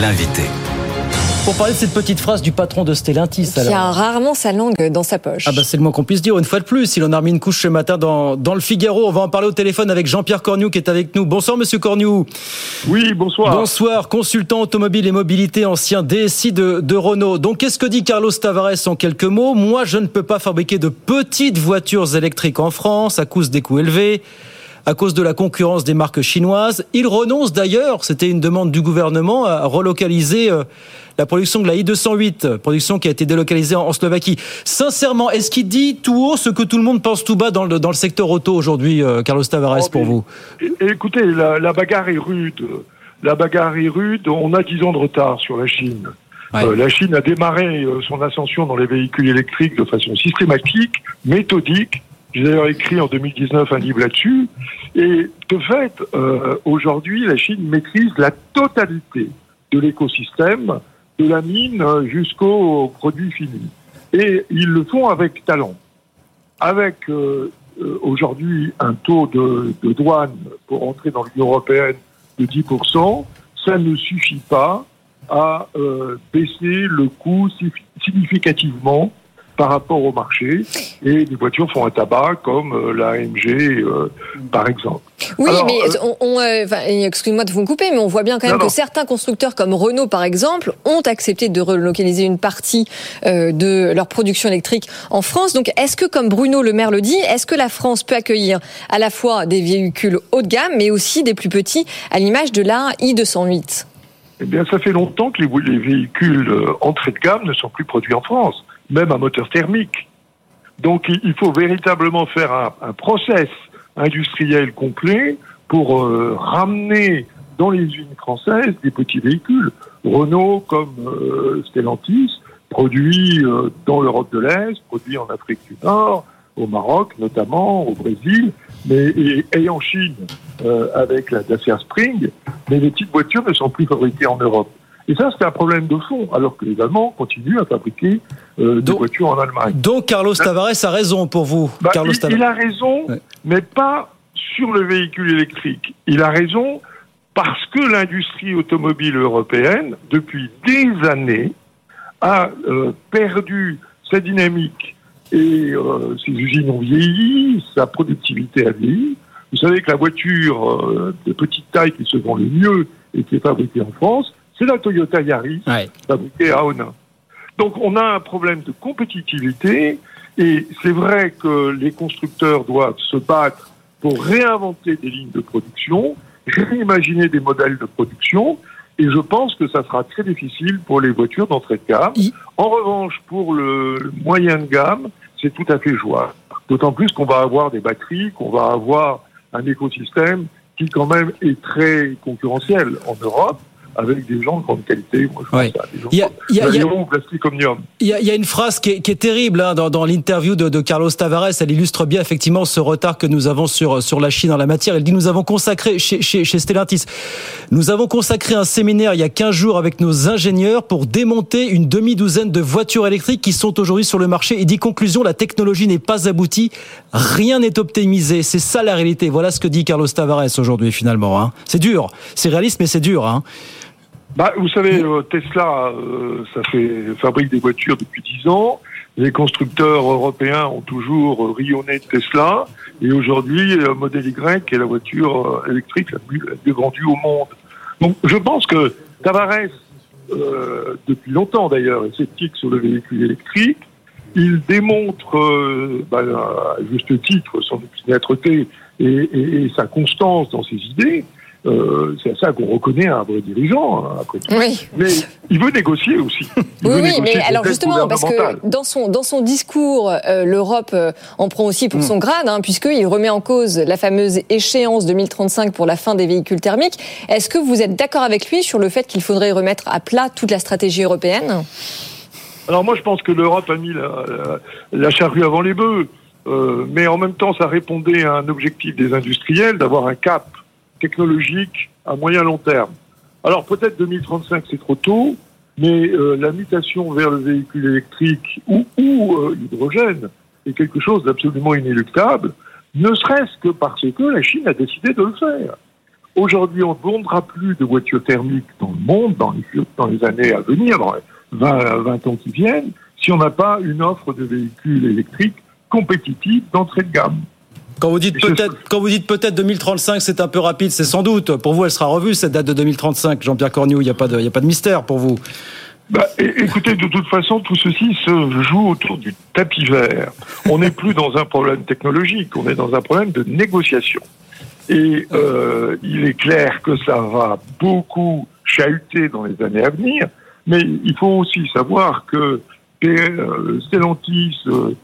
l'invité. Pour parler de cette petite phrase du patron de Stellantis, Qui a rarement sa langue dans sa poche. Ah bah c'est le moins qu'on puisse dire. Une fois de plus, il en a remis une couche ce matin dans, dans le Figaro. On va en parler au téléphone avec Jean-Pierre Cornu qui est avec nous. Bonsoir Monsieur Cornu. Oui, bonsoir. Bonsoir, consultant automobile et mobilité, ancien DSI de, de Renault. Donc qu'est-ce que dit Carlos Tavares en quelques mots? Moi, je ne peux pas fabriquer de petites voitures électriques en France à cause des coûts élevés à cause de la concurrence des marques chinoises. Il renonce d'ailleurs, c'était une demande du gouvernement, à relocaliser euh, la production de la I-208, production qui a été délocalisée en Slovaquie. Sincèrement, est-ce qu'il dit tout haut ce que tout le monde pense tout bas dans le, dans le secteur auto aujourd'hui, euh, Carlos Tavares, Oh, pour vous? Écoutez, la, la bagarre est rude. La bagarre est rude. On a 10 ans de retard sur la Chine. Ouais. Euh, la Chine a démarré son ascension dans les véhicules électriques de façon systématique, méthodique. J'ai d'ailleurs écrit en 2019 un livre là-dessus. Et de fait, euh, aujourd'hui, la Chine maîtrise la totalité de l'écosystème, de la mine jusqu'au produit fini. Et ils le font avec talent. Avec euh, euh, aujourd'hui un taux de, de douane pour entrer dans l'Union européenne de 10%, ça ne suffit pas à euh, baisser le coût si- significativement par rapport au marché. Et les voitures font un tabac comme euh, la AMG, euh, par exemple. Oui, Alors, mais euh, on, on, euh, excuse-moi de vous couper, mais on voit bien quand même Non, non. que certains constructeurs comme Renault, par exemple, ont accepté de relocaliser une partie euh, de leur production électrique en France. Donc, est-ce que, comme Bruno Le Maire le dit, est-ce que la France peut accueillir à la fois des véhicules haut de gamme, mais aussi des plus petits, à l'image de la i208 Eh bien, ça fait longtemps que les, les véhicules entrée de gamme ne sont plus produits en France, même à moteur thermique. Donc, il, faut véritablement faire un, un process industriel complet pour euh, ramener dans les usines françaises des petits véhicules. Renault, comme euh, Stellantis, produit euh, dans l'Europe de l'Est, produit en Afrique du Nord, au Maroc notamment, au Brésil, mais et, et en Chine euh, avec la Dacia Spring, mais les petites voitures ne sont plus fabriquées en Europe. Et ça, c'est un problème de fond, alors que les Allemands continuent à fabriquer euh, des Donc- voitures en Allemagne. Donc Carlos Tavares a raison pour vous. Bah, Carlos il, Tavares. il a raison, Ouais. mais pas sur le véhicule électrique. Il a raison parce que l'industrie automobile européenne, depuis des années, a euh, perdu sa dynamique et euh, ses usines ont vieilli, sa productivité a vieilli. Vous savez que la voiture euh, de petite taille qui se vend le mieux et qui est fabriquée en France, c'est la Toyota Yaris Ouais. fabriqué à Honin. Donc on a un problème de compétitivité et c'est vrai que les constructeurs doivent se battre pour réinventer des lignes de production, réimaginer des modèles de production et je pense que ça sera très difficile pour les voitures d'entrée de gamme. En revanche, pour le le moyen de gamme, c'est tout à fait jouable. D'autant plus qu'on va avoir des batteries, qu'on va avoir un écosystème qui quand même est très concurrentiel en Europe avec des gens de grande qualité. Moi, je Ouais. pense à des gens Il y a- il y a- il y a- Valeo ou Plastic Omnium. Il y, a, il y a une phrase qui est, qui est terrible hein, dans, dans l'interview de, de Carlos Tavares. Elle illustre bien effectivement ce retard que nous avons sur, sur la Chine en la matière. Elle dit nous avons consacré chez, chez, chez Stellantis, nous avons consacré un séminaire il y a 15 jours avec nos ingénieurs pour démonter une demi-douzaine de voitures électriques qui sont aujourd'hui sur le marché. Il dit conclusion, la technologie n'est pas aboutie, rien n'est optimisé. C'est ça la réalité. Voilà ce que dit Carlos Tavares aujourd'hui finalement. Hein. C'est dur, c'est réaliste mais c'est dur. Hein. Bah, vous savez, euh, Tesla, euh, ça fait fabrique des voitures depuis 10 ans. Les constructeurs européens ont toujours euh, rayonné de Tesla. Et aujourd'hui, le modèle Y est la voiture électrique la plus, la plus vendue au monde. Donc, je pense que Tavares, euh, depuis longtemps d'ailleurs, est sceptique sur le véhicule électrique. Il démontre, euh, bah, à juste titre, son opiniâtreté et, et- et sa constance dans ses idées. Euh, c'est à ça qu'on reconnaît un vrai dirigeant, hein, après tout. Oui. Mais il veut négocier aussi. Il Oui, oui, négocier mais alors justement, parce que dans son, dans son discours, euh, l'Europe euh, en prend aussi Mm. pour son grade, hein, puisqu'il remet en cause la fameuse échéance 2035 pour la fin des véhicules thermiques. Est-ce que vous êtes d'accord avec lui sur le fait qu'il faudrait remettre à plat toute la stratégie européenne? Alors moi, je pense que l'Europe a mis la, la- la charrue avant les bœufs. Euh, mais en même temps, ça répondait à un objectif des industriels d'avoir un cap technologique à moyen long terme. Alors peut-être 2035, c'est trop tôt, mais euh, la mutation vers le véhicule électrique ou, ou euh, hydrogène est quelque chose d'absolument inéluctable, ne serait-ce que parce que la Chine a décidé de le faire. Aujourd'hui, on ne vendra plus de voitures thermiques dans le monde dans les, années à venir, dans les 20, 20 ans qui viennent, si on n'a pas une offre de véhicules électriques compétitive d'entrée de gamme. Quand vous dites peut-être, quand vous dites peut-être 2035, c'est un peu rapide, c'est sans doute. Pour vous, elle sera revue cette date de 2035, Jean-Pierre Cornu. Il n'y a pas de, il y a pas de mystère pour vous. Bah, écoutez, de toute façon, tout ceci se joue autour du tapis vert. On n'est plus dans un problème technologique, on est dans un problème de négociation. Et euh, il est clair que ça va beaucoup chahuter dans les années à venir, mais il faut aussi savoir que euh, Stellantis euh,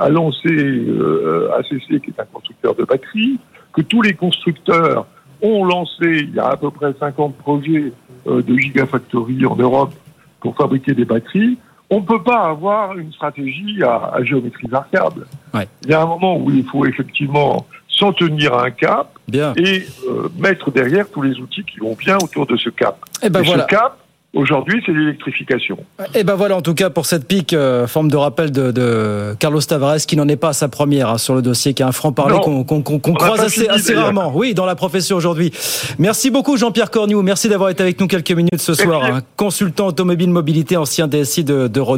a lancé euh, ACC, qui est un constructeur de batteries, que tous les constructeurs ont lancé, il y a à peu près 50 projets euh, de gigafactory en Europe pour fabriquer des batteries, on ne peut pas avoir une stratégie à, à géométrie variable. Ouais. Il y a un moment où il faut effectivement s'en tenir à un cap Bien. et euh, mettre derrière tous les outils qui vont bien autour de ce cap. Eh ben et voilà. ce cap, aujourd'hui, c'est l'électrification. Et ben voilà, en tout cas, pour cette pique, euh, forme de rappel de, de Carlos Tavares, qui n'en est pas à sa première hein, sur le dossier, qui a un franc-parler qu'on croise assez, rarement. Oui, dans la profession aujourd'hui. Merci beaucoup, Jean-Pierre Cornu. Merci d'avoir été avec nous quelques minutes ce soir. Hein. Consultant automobile mobilité, ancien DSI de, de Renault.